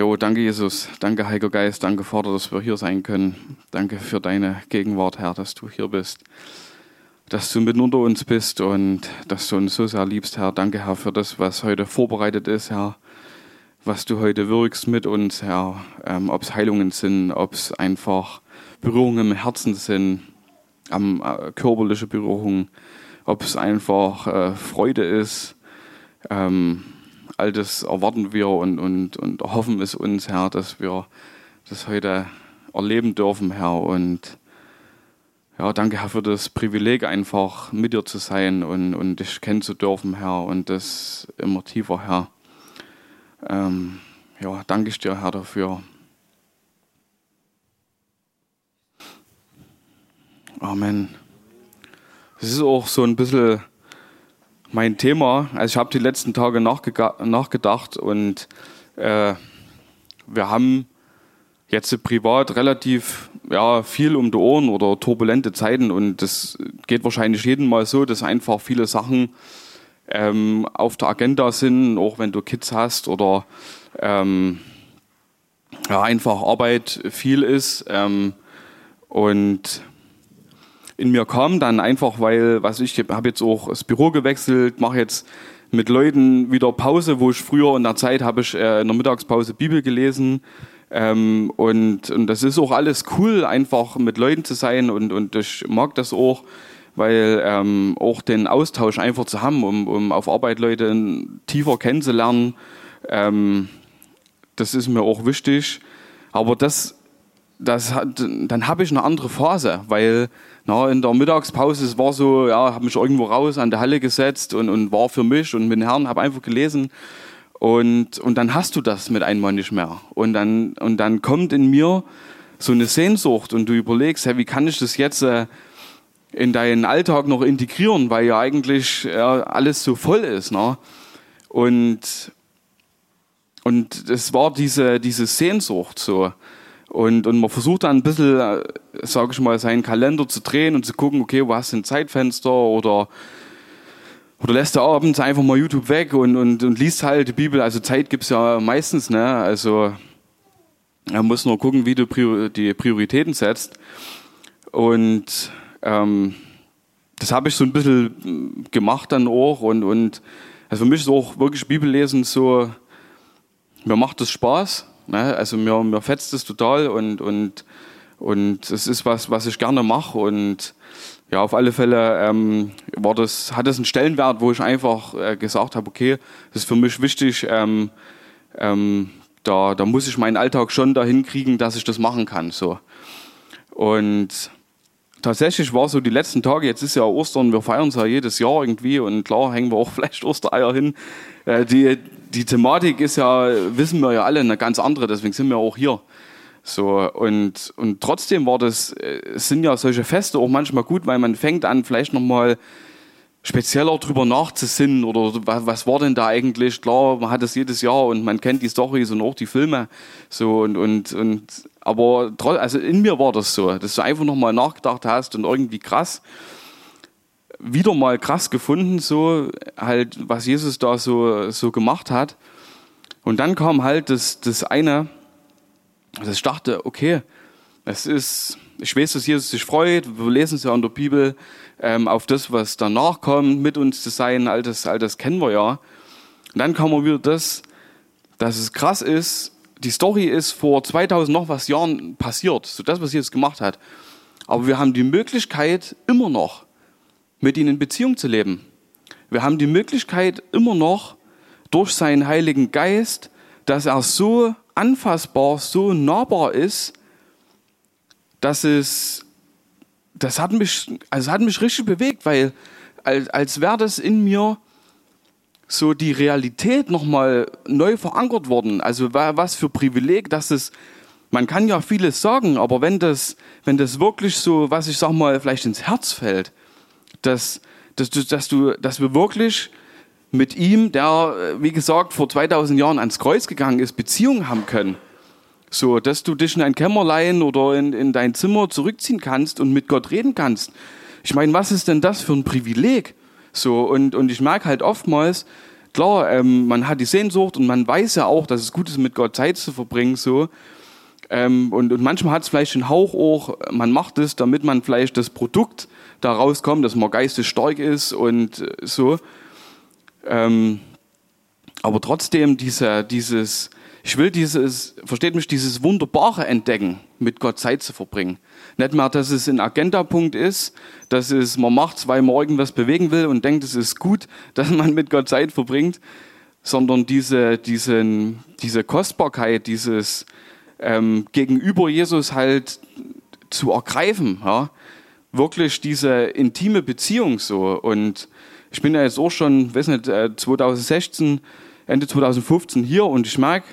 Jo, danke Jesus, danke Heiliger Geist, danke Vater, dass wir hier sein können. Danke für deine Gegenwart, Herr, dass du hier bist, dass du mitten unter uns bist und dass du uns so sehr liebst, Herr. Danke, Herr, für das, was heute vorbereitet ist, Herr, was du heute wirkst mit uns, Herr, ähm, ob es Heilungen sind, ob es einfach Berührungen im Herzen sind, ähm, äh, körperliche Berührungen, ob es einfach äh, Freude ist. Ähm, all das erwarten wir und, und, und hoffen es uns, Herr, dass wir das heute erleben dürfen, Herr. Und ja, danke, Herr, für das Privileg, einfach mit dir zu sein und, und dich kennen zu dürfen, Herr, und das immer tiefer, Herr. Ähm, ja, danke ich dir, Herr, dafür. Amen. Es ist auch so ein bisschen mein Thema. Also ich habe die letzten Tage nachgedacht und äh, wir haben jetzt privat relativ ja, viel um die Ohren oder turbulente Zeiten und das geht wahrscheinlich jedem mal so, dass einfach viele Sachen ähm, auf der Agenda sind, auch wenn du Kids hast oder ähm, ja, einfach Arbeit viel ist. Ähm, und in mir kam dann einfach, weil, was ich habe jetzt auch das Büro gewechselt, mache jetzt mit Leuten wieder Pause, wo ich früher in der Zeit habe ich äh, in der Mittagspause Bibel gelesen. Ähm, und, und das ist auch alles cool, einfach mit Leuten zu sein und, und ich mag das auch, weil ähm, auch den Austausch einfach zu haben, um, um auf Arbeit Leute tiefer kennenzulernen, ähm, das ist mir auch wichtig. Aber das, das hat, dann habe ich eine andere Phase, weil na, in der Mittagspause, es war so, ja, habe mich irgendwo raus an der Halle gesetzt und, und war für mich und mit den Herren, habe einfach gelesen. Und, und dann hast du das mit einmal nicht mehr. Und dann, und dann kommt in mir so eine Sehnsucht und du überlegst, hey, wie kann ich das jetzt äh, in deinen Alltag noch integrieren, weil ja eigentlich ja, alles so voll ist. Ne? Und, und es war diese, diese Sehnsucht so. Und, und man versucht dann ein bisschen, äh, sage ich mal, seinen Kalender zu drehen und zu gucken, okay, wo hast du ein Zeitfenster oder, oder lässt du abends einfach mal YouTube weg und, und, und liest halt die Bibel. Also Zeit gibt's ja meistens, ne? Also man muss nur gucken, wie du die Prioritäten setzt. Und ähm, das habe ich so ein bisschen gemacht dann auch. Und, und also für mich ist auch wirklich Bibellesen so, mir macht das Spaß. Ne? Also mir, mir fetzt es total und, und, und es ist was, was ich gerne mache. Und ja, auf alle Fälle ähm, war das, hat das einen Stellenwert, wo ich einfach äh, gesagt habe, okay, das ist für mich wichtig, ähm, ähm, da, da muss ich meinen Alltag schon dahin kriegen, dass ich das machen kann. So. Und tatsächlich war so die letzten Tage, jetzt ist ja Ostern, wir feiern es ja jedes Jahr irgendwie und klar hängen wir auch vielleicht Ostereier hin. Äh, die, die Thematik ist ja, wissen wir ja alle, eine ganz andere, deswegen sind wir auch hier. So, und, und trotzdem war das, äh, sind ja solche Feste auch manchmal gut, weil man fängt an, vielleicht nochmal spezieller drüber nachzusinnen oder was, war denn da eigentlich? Klar, man hat das jedes Jahr und man kennt die Storys und auch die Filme. So, und, und, und, aber also in mir war das so, dass du einfach nochmal nachgedacht hast und irgendwie krass wieder mal krass gefunden, so halt, was Jesus da so, so gemacht hat. Und dann kam halt das, das eine, dass ich dachte, okay, es ist, ich weiß, dass Jesus sich freut, wir lesen es ja in der Bibel, ähm, auf das, was danach kommt, mit uns zu sein, all das, all das kennen wir ja. Und dann kam mir wieder das, dass es krass ist, die Story ist vor 2000 noch was Jahren passiert, so das, was Jesus gemacht hat. Aber wir haben die Möglichkeit immer noch, mit ihnen in Beziehung zu leben. Wir haben die Möglichkeit immer noch durch seinen Heiligen Geist, dass er so anfassbar, so nahbar ist, dass es, das hat mich, also hat mich richtig bewegt, weil als, als wäre das in mir so die Realität nochmal neu verankert worden. Also was für Privileg, dass es, man kann ja vieles sagen, aber wenn das, wenn das wirklich so, was ich sag mal, vielleicht ins Herz fällt, dass, dass, du, dass, du, dass wir wirklich mit ihm, der, wie gesagt, vor 2000 Jahren ans Kreuz gegangen ist, Beziehungen haben können. So, dass du dich in ein Kämmerlein oder in, in dein Zimmer zurückziehen kannst und mit Gott reden kannst. Ich meine, was ist denn das für ein Privileg? So, und, und ich merke halt oftmals, klar, ähm, man hat die Sehnsucht und man weiß ja auch, dass es gut ist, mit Gott Zeit zu verbringen, so. Ähm, und, und manchmal hat es vielleicht den Hauch auch, man macht es, damit man vielleicht das Produkt da rauskommt, dass man geistig stark ist und äh, so. Ähm, aber trotzdem diese, dieses, ich will dieses, versteht mich, dieses Wunderbare entdecken, mit Gott Zeit zu verbringen. Nicht mehr, dass es ein Agendapunkt ist, dass es, man macht, weil man irgendwas bewegen will und denkt, es ist gut, dass man mit Gott Zeit verbringt, sondern diese, diesen, diese Kostbarkeit, dieses ähm, gegenüber Jesus halt zu ergreifen, ja, wirklich diese intime Beziehung so. Und ich bin ja jetzt auch schon, weiß nicht, 2016, äh, Ende 2015 hier und ich merke,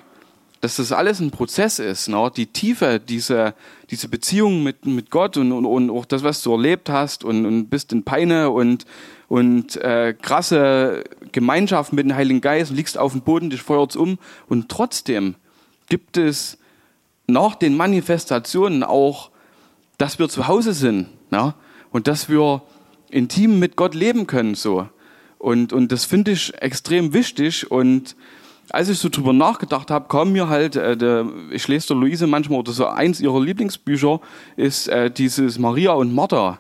dass das alles ein Prozess ist. Ne? Die Tiefe, diese, diese Beziehung mit, mit Gott und, und, und auch das, was du erlebt hast und, und bist in Peine und, und äh, krasse Gemeinschaft mit dem Heiligen Geist, liegst auf dem Boden, dich feuert's um und trotzdem gibt es nach den Manifestationen auch, dass wir zu Hause sind ne? und dass wir intim mit Gott leben können so. Und, und das finde ich extrem wichtig und als ich so drüber nachgedacht habe, kam mir halt, äh, der, ich lese der Luise manchmal oder so, eins ihrer Lieblingsbücher ist äh, dieses Maria und Martha.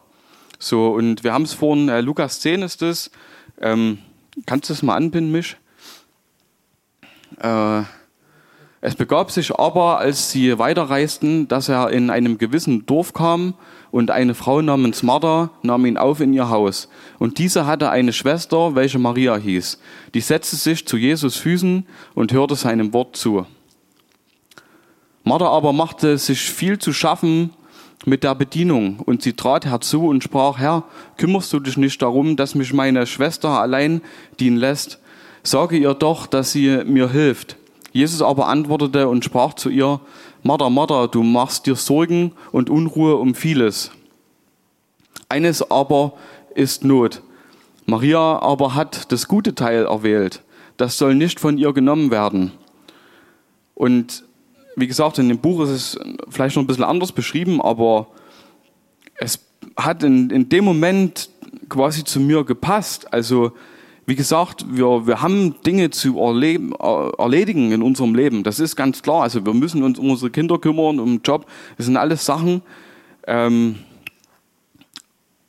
So, und wir haben es vorhin, äh, Lukas 10 ist das. Ähm, kannst du das mal anbinden, mich? Äh, es begab sich aber, als sie weiterreisten, dass er in einem gewissen Dorf kam und eine Frau namens Martha nahm ihn auf in ihr Haus. Und diese hatte eine Schwester, welche Maria hieß. Die setzte sich zu Jesus Füßen und hörte seinem Wort zu. Martha aber machte sich viel zu schaffen mit der Bedienung und sie trat herzu und sprach, Herr, kümmerst du dich nicht darum, dass mich meine Schwester allein dienen lässt? Sage ihr doch, dass sie mir hilft. Jesus aber antwortete und sprach zu ihr, Martha, Martha, du machst dir Sorgen und Unruhe um vieles. Eines aber ist Not. Maria aber hat das gute Teil erwählt. Das soll nicht von ihr genommen werden. Und wie gesagt, in dem Buch ist es vielleicht noch ein bisschen anders beschrieben, aber es hat in, in dem Moment quasi zu mir gepasst. Also wie gesagt, wir, wir haben Dinge zu erleben, erledigen in unserem Leben. Das ist ganz klar. Also wir müssen uns um unsere Kinder kümmern, um den Job. Das sind alles Sachen. Ähm,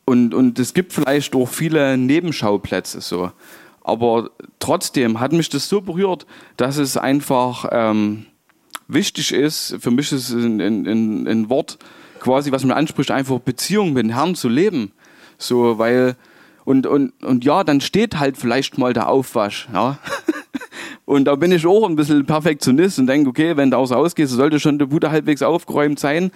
und, und es gibt vielleicht auch viele Nebenschauplätze so. Aber trotzdem hat mich das so berührt, dass es einfach ähm, wichtig ist. Für mich ist es ein, ein, ein Wort quasi, was man anspricht, einfach Beziehung mit dem Herrn zu leben. So, weil und, und, und ja, dann steht halt vielleicht mal der Aufwasch. Ja. Und da bin ich auch ein bisschen Perfektionist und denke, okay, wenn du aus Haus gehst, sollte schon der Bude halbwegs aufgeräumt sein.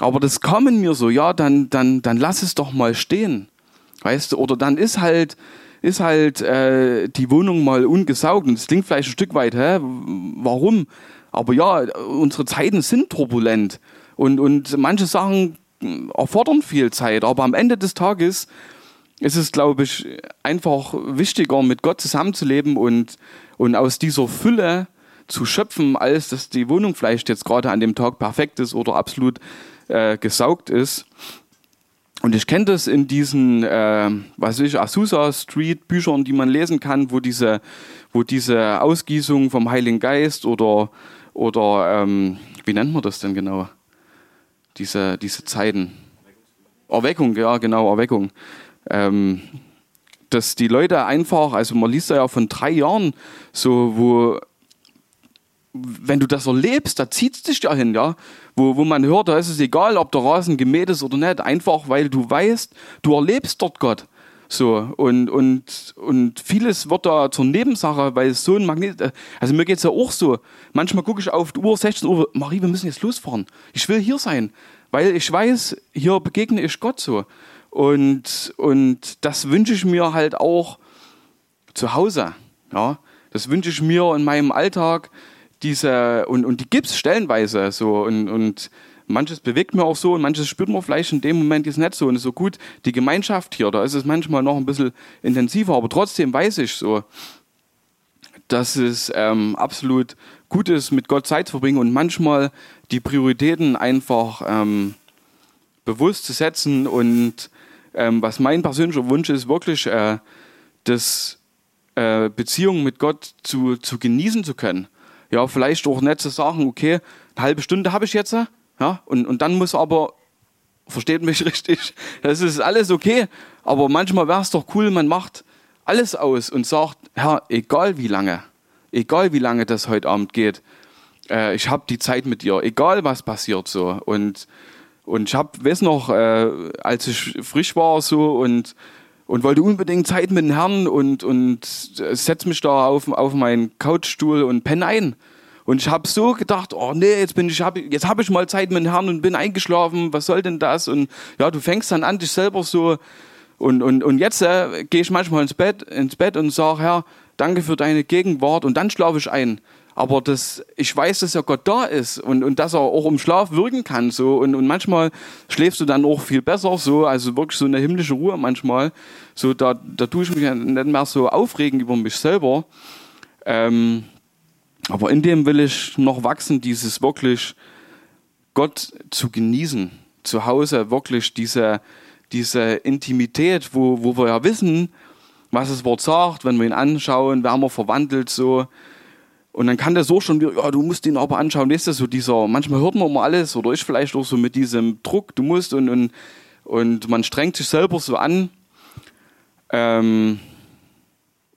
Aber das kommen mir so, ja, dann, dann, dann lass es doch mal stehen. Weißt du, oder dann ist halt, ist halt äh, die Wohnung mal ungesaugt. Und das klingt vielleicht ein Stück weit, hä? Warum? Aber ja, unsere Zeiten sind turbulent. Und, und manche Sachen erfordern viel Zeit. Aber am Ende des Tages es ist, glaube ich, einfach wichtiger, mit Gott zusammenzuleben und, und aus dieser Fülle zu schöpfen, als dass die Wohnung vielleicht jetzt gerade an dem Tag perfekt ist oder absolut äh, gesaugt ist. Und ich kenne das in diesen, äh, was weiß ich, Azusa Street Büchern, die man lesen kann, wo diese, wo diese Ausgießung vom Heiligen Geist oder, oder ähm, wie nennt man das denn genau? Diese, diese Zeiten. Erweckung, ja, genau, Erweckung ähm, dass die Leute einfach, also man liest ja von drei Jahren, so wo wenn du das erlebst, da zieht es dich ja hin, ja. Wo, wo man hört, da ist es egal, ob der Rasen gemäht ist oder nicht, einfach weil du weißt, du erlebst dort Gott. So, und, und, und vieles wird da zur Nebensache, weil es so ein Magnet, also mir geht es ja auch so. Manchmal gucke ich auf die Uhr, 16 Uhr, Marie, wir müssen jetzt losfahren. Ich will hier sein, weil ich weiß, hier begegne ich Gott so. Und, und das wünsche ich mir halt auch zu Hause. Ja? Das wünsche ich mir in meinem Alltag. Diese, und, und die gibt es stellenweise so. Und, und manches bewegt mir auch so und manches spürt man vielleicht in dem Moment jetzt nicht so. Und ist so gut, die Gemeinschaft hier, da ist es manchmal noch ein bisschen intensiver, aber trotzdem weiß ich so, dass es ähm, absolut gut ist, mit Gott Zeit zu verbringen und manchmal die Prioritäten einfach ähm, bewusst zu setzen und ähm, was mein persönlicher Wunsch ist, wirklich, äh, dass äh, Beziehung mit Gott zu, zu genießen zu können. Ja, vielleicht auch nicht zu sagen, okay, eine halbe Stunde habe ich jetzt, ja, und, und dann muss aber, versteht mich richtig, das ist alles okay, aber manchmal wäre es doch cool, man macht alles aus und sagt, Herr, egal wie lange, egal wie lange das heute Abend geht, äh, ich habe die Zeit mit dir, egal was passiert so. Und, und ich habe, weiß noch, äh, als ich frisch war so und, und wollte unbedingt Zeit mit dem Herrn und, und setz mich da auf, auf meinen Couchstuhl und penne ein. Und ich habe so gedacht, oh nee, jetzt bin ich, hab, jetzt habe ich mal Zeit mit dem Herrn und bin eingeschlafen. Was soll denn das? Und ja, du fängst dann an, dich selber so und und und jetzt äh, gehe ich manchmal ins Bett, ins Bett und sage, Herr, danke für deine Gegenwart und dann schlafe ich ein aber das, ich weiß, dass ja Gott da ist und, und dass er auch im Schlaf wirken kann. So. Und, und manchmal schläfst du dann auch viel besser, so, also wirklich so eine himmlische Ruhe manchmal. So, da, da tue ich mich nicht mehr so aufregen über mich selber. Ähm, aber in dem will ich noch wachsen, dieses wirklich Gott zu genießen. Zu Hause wirklich diese, diese Intimität, wo, wo wir ja wissen, was das Wort sagt, wenn wir ihn anschauen, werden wir verwandelt so. Und dann kann der so schon wieder, ja, du musst ihn aber anschauen, weißt du, so dieser, manchmal hört man immer alles oder ich vielleicht auch so mit diesem Druck, du musst und, und, und man strengt sich selber so an. Ähm,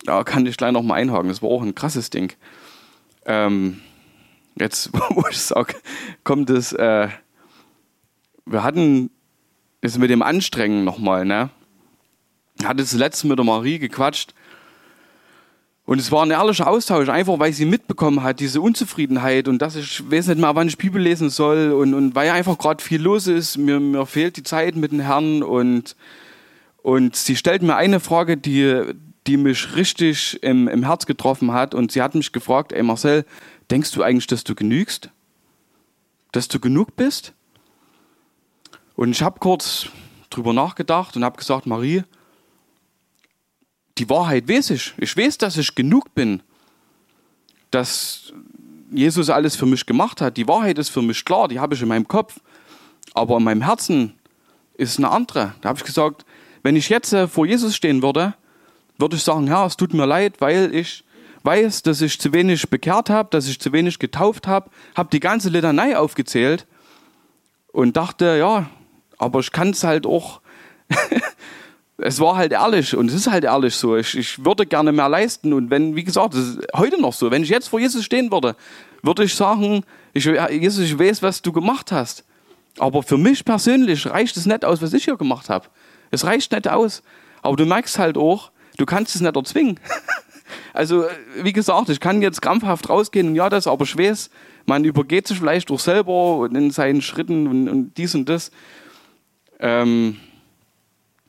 da kann ich gleich nochmal einhaken, das war auch ein krasses Ding. Ähm, jetzt, wo ich sage, kommt es, äh, wir hatten es mit dem Anstrengen nochmal, ne? Hatte das letzte mit der Marie gequatscht und es war ein ehrlicher Austausch, einfach weil sie mitbekommen hat, diese Unzufriedenheit und dass ich weiß nicht mal, wann ich Bibel lesen soll und, und weil einfach gerade viel los ist, mir, mir fehlt die Zeit mit dem Herrn und, und sie stellt mir eine Frage, die, die mich richtig im, im Herz getroffen hat und sie hat mich gefragt, ey Marcel, denkst du eigentlich, dass du genügst? Dass du genug bist? Und ich habe kurz drüber nachgedacht und habe gesagt, Marie, die Wahrheit weiß ich. Ich weiß, dass ich genug bin, dass Jesus alles für mich gemacht hat. Die Wahrheit ist für mich klar, die habe ich in meinem Kopf. Aber in meinem Herzen ist eine andere. Da habe ich gesagt, wenn ich jetzt äh, vor Jesus stehen würde, würde ich sagen, Herr, es tut mir leid, weil ich weiß, dass ich zu wenig bekehrt habe, dass ich zu wenig getauft habe, habe die ganze Litanei aufgezählt und dachte, ja, aber ich kann es halt auch es war halt ehrlich und es ist halt ehrlich so. Ich, ich würde gerne mehr leisten und wenn, wie gesagt, das ist heute noch so, wenn ich jetzt vor Jesus stehen würde, würde ich sagen, ich, Jesus, ich weiß, was du gemacht hast. Aber für mich persönlich reicht es nicht aus, was ich hier gemacht habe. Es reicht nicht aus. Aber du merkst halt auch, du kannst es nicht erzwingen. also, wie gesagt, ich kann jetzt krampfhaft rausgehen und ja, das, aber ich weiß, man übergeht sich vielleicht auch selber in seinen Schritten und, und dies und das. Ähm,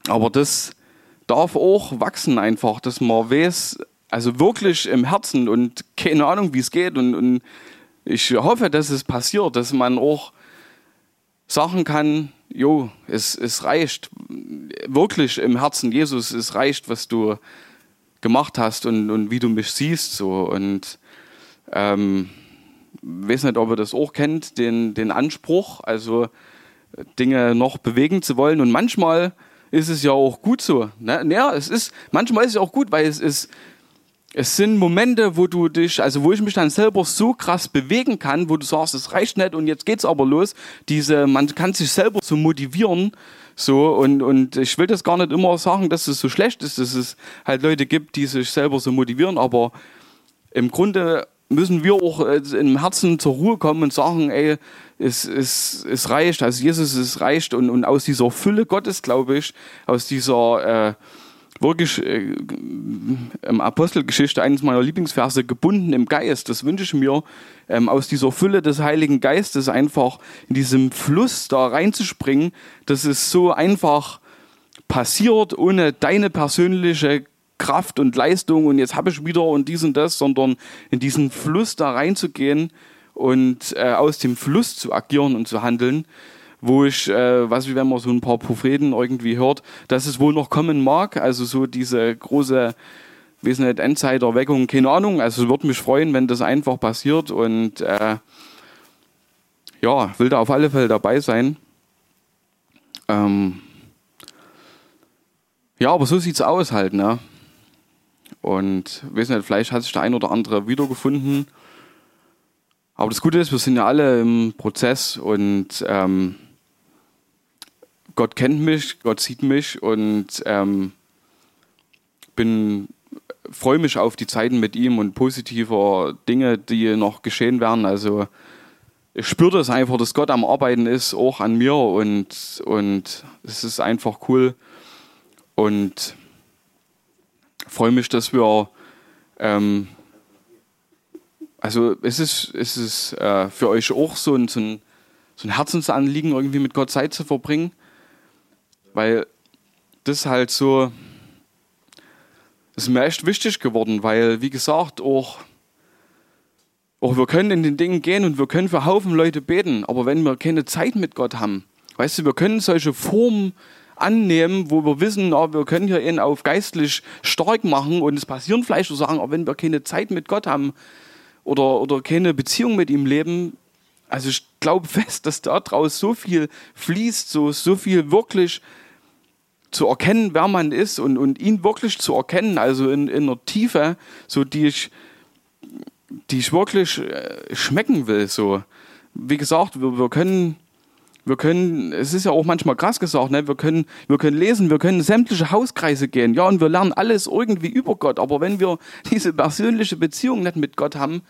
aber das darf auch wachsen einfach, dass man weiß, also wirklich im Herzen und keine Ahnung, wie es geht. Und, und ich hoffe, dass es passiert, dass man auch sagen kann, jo, es, es reicht wirklich im Herzen, Jesus, es reicht, was du gemacht hast und, und wie du mich siehst. So. Und ähm, weiß nicht, ob ihr das auch kennt, den, den Anspruch, also Dinge noch bewegen zu wollen. Und manchmal ist es ja auch gut so. Ne? Ja, es ist, manchmal ist es auch gut, weil es ist, es sind Momente, wo du dich, also wo ich mich dann selber so krass bewegen kann, wo du sagst, es reicht nicht und jetzt geht's aber los. Diese, man kann sich selber so motivieren, so und und ich will das gar nicht immer sagen, dass es so schlecht ist, dass es halt Leute gibt, die sich selber so motivieren, aber im Grunde müssen wir auch äh, im Herzen zur Ruhe kommen und sagen, ey, es, es, es reicht, also Jesus, es reicht. Und, und aus dieser Fülle Gottes, glaube ich, aus dieser äh, wirklich äh, im Apostelgeschichte eines meiner Lieblingsverse gebunden im Geist, das wünsche ich mir, ähm, aus dieser Fülle des Heiligen Geistes einfach in diesem Fluss da reinzuspringen, dass es so einfach passiert, ohne deine persönliche Kraft und Leistung und jetzt habe ich wieder und dies und das, sondern in diesen Fluss da reinzugehen und äh, aus dem Fluss zu agieren und zu handeln, wo ich, äh, was wie wenn man so ein paar Propheten irgendwie hört, dass es wohl noch kommen mag, also so diese große, weiß nicht, Endzeiterweckung, keine Ahnung, also es würde mich freuen, wenn das einfach passiert und äh, ja, will da auf alle Fälle dabei sein. Ähm ja, aber so sieht's aus halt, ne? Und weiß nicht, vielleicht hat sich der ein oder andere wiedergefunden. Aber das Gute ist, wir sind ja alle im Prozess und ähm, Gott kennt mich, Gott sieht mich und ähm, bin freue mich auf die Zeiten mit ihm und positiver Dinge, die noch geschehen werden. Also ich spüre das einfach, dass Gott am Arbeiten ist, auch an mir und, und es ist einfach cool. Und freue mich, dass wir, ähm, also es ist, es ist äh, für euch auch so ein, so, ein, so ein Herzensanliegen, irgendwie mit Gott Zeit zu verbringen, weil das halt so, das ist mir echt wichtig geworden, weil, wie gesagt, auch auch wir können in den Dingen gehen und wir können für Haufen Leute beten, aber wenn wir keine Zeit mit Gott haben, weißt du, wir können solche Formen annehmen, wo wir wissen, oh, wir können hier ihn auf geistlich stark machen und es passieren vielleicht so Sachen, aber wenn wir keine Zeit mit Gott haben oder, oder keine Beziehung mit ihm leben, also ich glaube fest, dass da draus so viel fließt, so, so viel wirklich zu erkennen, wer man ist und, und ihn wirklich zu erkennen, also in, in einer Tiefe, so die ich die ich wirklich äh, schmecken will. So, wie gesagt, wir, wir können, wir können, es ist ja auch manchmal krass gesagt, ne? wir können, wir können lesen, wir können sämtliche Hauskreise gehen, ja, und wir lernen alles irgendwie über Gott. Aber wenn wir diese persönliche Beziehung nicht mit Gott haben,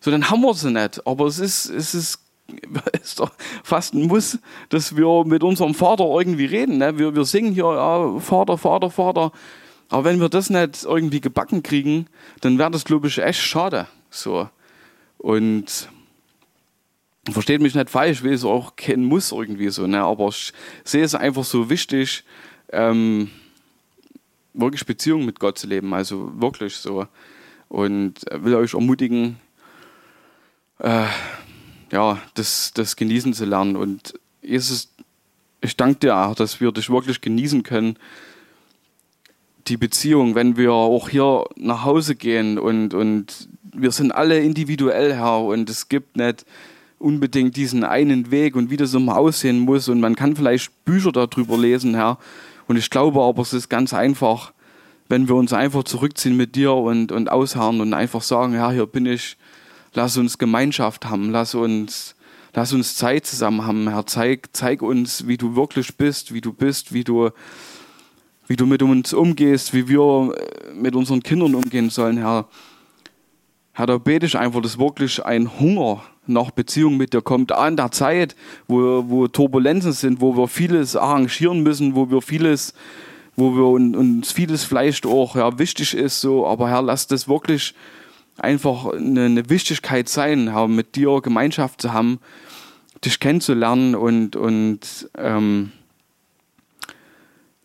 so dann haben wir sie nicht. Aber es ist, es ist, ist doch fast ein Muss, dass wir mit unserem Vater irgendwie reden. Ne? Wir, wir singen hier, ja, Vater, Vater, Vater. Aber wenn wir das nicht irgendwie gebacken kriegen, dann wäre das, glaube ich, echt schade. So. Und versteht mich nicht falsch, will es auch kennen muss irgendwie so, ne? aber ich sehe es einfach so wichtig, ähm, wirklich Beziehungen mit Gott zu leben, also wirklich so. Und will euch ermutigen, äh, ja, das, das genießen zu lernen. Und Jesus, ich danke dir auch, dass wir dich wirklich genießen können, die Beziehung, wenn wir auch hier nach Hause gehen und, und wir sind alle individuell, Herr, und es gibt nicht unbedingt diesen einen Weg und wie das immer aussehen muss. Und man kann vielleicht Bücher darüber lesen, Herr. Und ich glaube aber, es ist ganz einfach, wenn wir uns einfach zurückziehen mit dir und, und ausharren und einfach sagen, Herr, hier bin ich, lass uns Gemeinschaft haben, lass uns, lass uns Zeit zusammen haben, Herr. Zeig, zeig uns, wie du wirklich bist, wie du bist, wie du, wie du mit uns umgehst, wie wir mit unseren Kindern umgehen sollen, Herr. Herr, da bete ich einfach, dass wirklich ein Hunger nach Beziehung mit dir kommt. An der Zeit, wo, wo Turbulenzen sind, wo wir vieles arrangieren müssen, wo wir vieles, wo wir uns vieles vielleicht auch ja, wichtig ist, so, aber Herr, lass das wirklich einfach eine, eine Wichtigkeit sein, Herr, mit dir Gemeinschaft zu haben, dich kennenzulernen und, und ähm,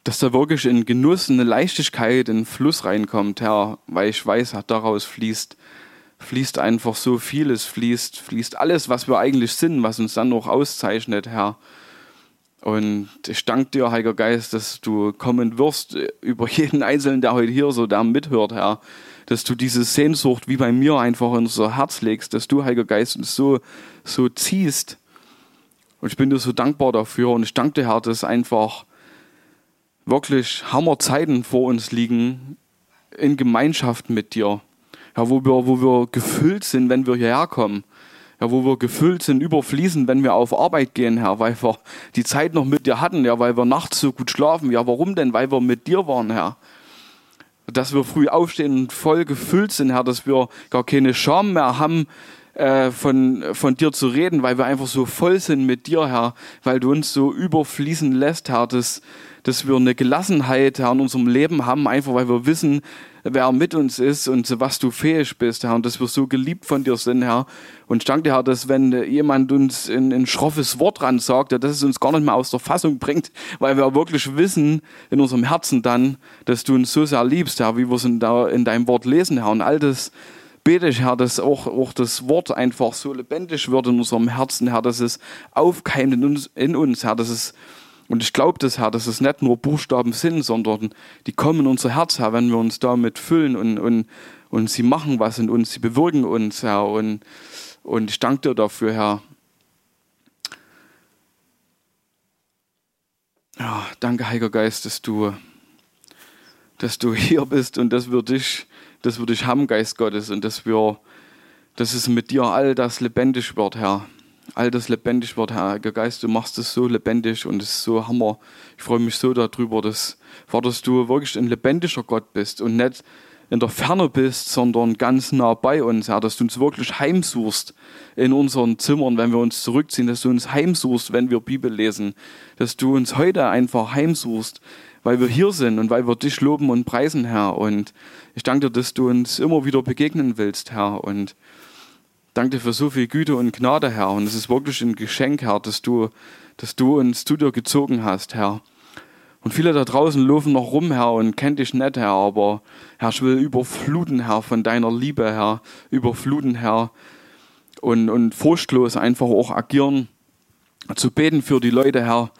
dass da wirklich ein Genuss, eine Leichtigkeit, ein Fluss reinkommt, Herr, weil ich weiß, Herr, daraus fließt fließt einfach so vieles, fließt, fließt alles, was wir eigentlich sind, was uns dann noch auszeichnet, Herr. Und ich danke dir, Heiliger Geist, dass du kommen wirst über jeden Einzelnen, der heute hier so da mithört, Herr. Dass du diese Sehnsucht wie bei mir einfach in unser Herz legst, dass du, Heiliger Geist, uns so, so ziehst. Und ich bin dir so dankbar dafür und ich danke dir, Herr, dass einfach wirklich Hammerzeiten vor uns liegen in Gemeinschaft mit dir ja, wo, wir, wo wir gefüllt sind, wenn wir hierher kommen. Ja, wo wir gefüllt sind, überfließen, wenn wir auf Arbeit gehen, Herr, weil wir die Zeit noch mit dir hatten, ja, weil wir nachts so gut schlafen. Ja, warum denn? Weil wir mit dir waren, Herr. Dass wir früh aufstehen und voll gefüllt sind, Herr, dass wir gar keine Scham mehr haben, äh, von, von dir zu reden, weil wir einfach so voll sind mit dir, Herr, weil du uns so überfließen lässt, Herr, dass, dass wir eine Gelassenheit, Herr, in unserem Leben haben, einfach weil wir wissen, wer mit uns ist und zu was du fähig bist, Herr, und dass wir so geliebt von dir sind, Herr. Und ich danke dir, Herr, dass wenn jemand uns ein, ein schroffes Wort ran sagt, dass es uns gar nicht mehr aus der Fassung bringt, weil wir wirklich wissen in unserem Herzen dann, dass du uns so sehr liebst, Herr, wie wir es in, in deinem Wort lesen, Herr. Und all das bete ich, Herr, dass auch, auch das Wort einfach so lebendig wird in unserem Herzen, Herr, dass es aufkeimt in uns, in uns Herr, dass es und ich glaube das, Herr, dass es nicht nur Buchstaben sind, sondern die kommen in unser Herz, Herr, wenn wir uns damit füllen und, und, und sie machen was in uns, sie bewirken uns, Herr. Und, und ich danke dir dafür, Herr. Ja, danke, Heiliger Geist, dass du, dass du hier bist und dass wir dich, dass wir dich haben, Geist Gottes, und dass wir, dass es mit dir all das lebendig wird, Herr. All das lebendig wird, Herr. Geist, du machst es so lebendig und es ist so Hammer. Ich freue mich so darüber, dass, dass du wirklich ein lebendiger Gott bist und nicht in der Ferne bist, sondern ganz nah bei uns, Herr, dass du uns wirklich heimsuchst in unseren Zimmern, wenn wir uns zurückziehen, dass du uns heimsuchst, wenn wir Bibel lesen, dass du uns heute einfach heimsuchst, weil wir hier sind und weil wir dich loben und preisen, Herr. Und ich danke dir, dass du uns immer wieder begegnen willst, Herr. Und danke dir für so viel Güte und Gnade, Herr. Und es ist wirklich ein Geschenk, Herr, dass du, dass du uns zu dir gezogen hast, Herr. Und viele da draußen laufen noch rum, Herr, und kennt dich nicht, Herr, aber Herr, ich will überfluten, Herr, von deiner Liebe, Herr, überfluten, Herr, und, und furchtlos einfach auch agieren, zu beten für die Leute, Herr,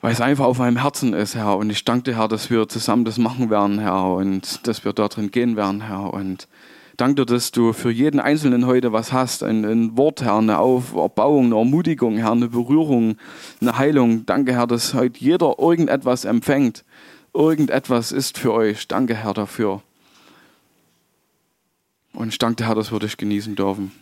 weil es einfach auf meinem Herzen ist, Herr. Und ich danke dir, Herr, dass wir zusammen das machen werden, Herr, und dass wir da drin gehen werden, Herr. Und danke dir, dass du für jeden Einzelnen heute was hast. Ein, ein Wort, Herr, eine Auferbauung, eine Ermutigung, Herr, eine Berührung, eine Heilung. Danke, Herr, dass heute jeder irgendetwas empfängt. Irgendetwas ist für euch. Danke, Herr, dafür. Und ich danke Herr, dass wir dich genießen dürfen.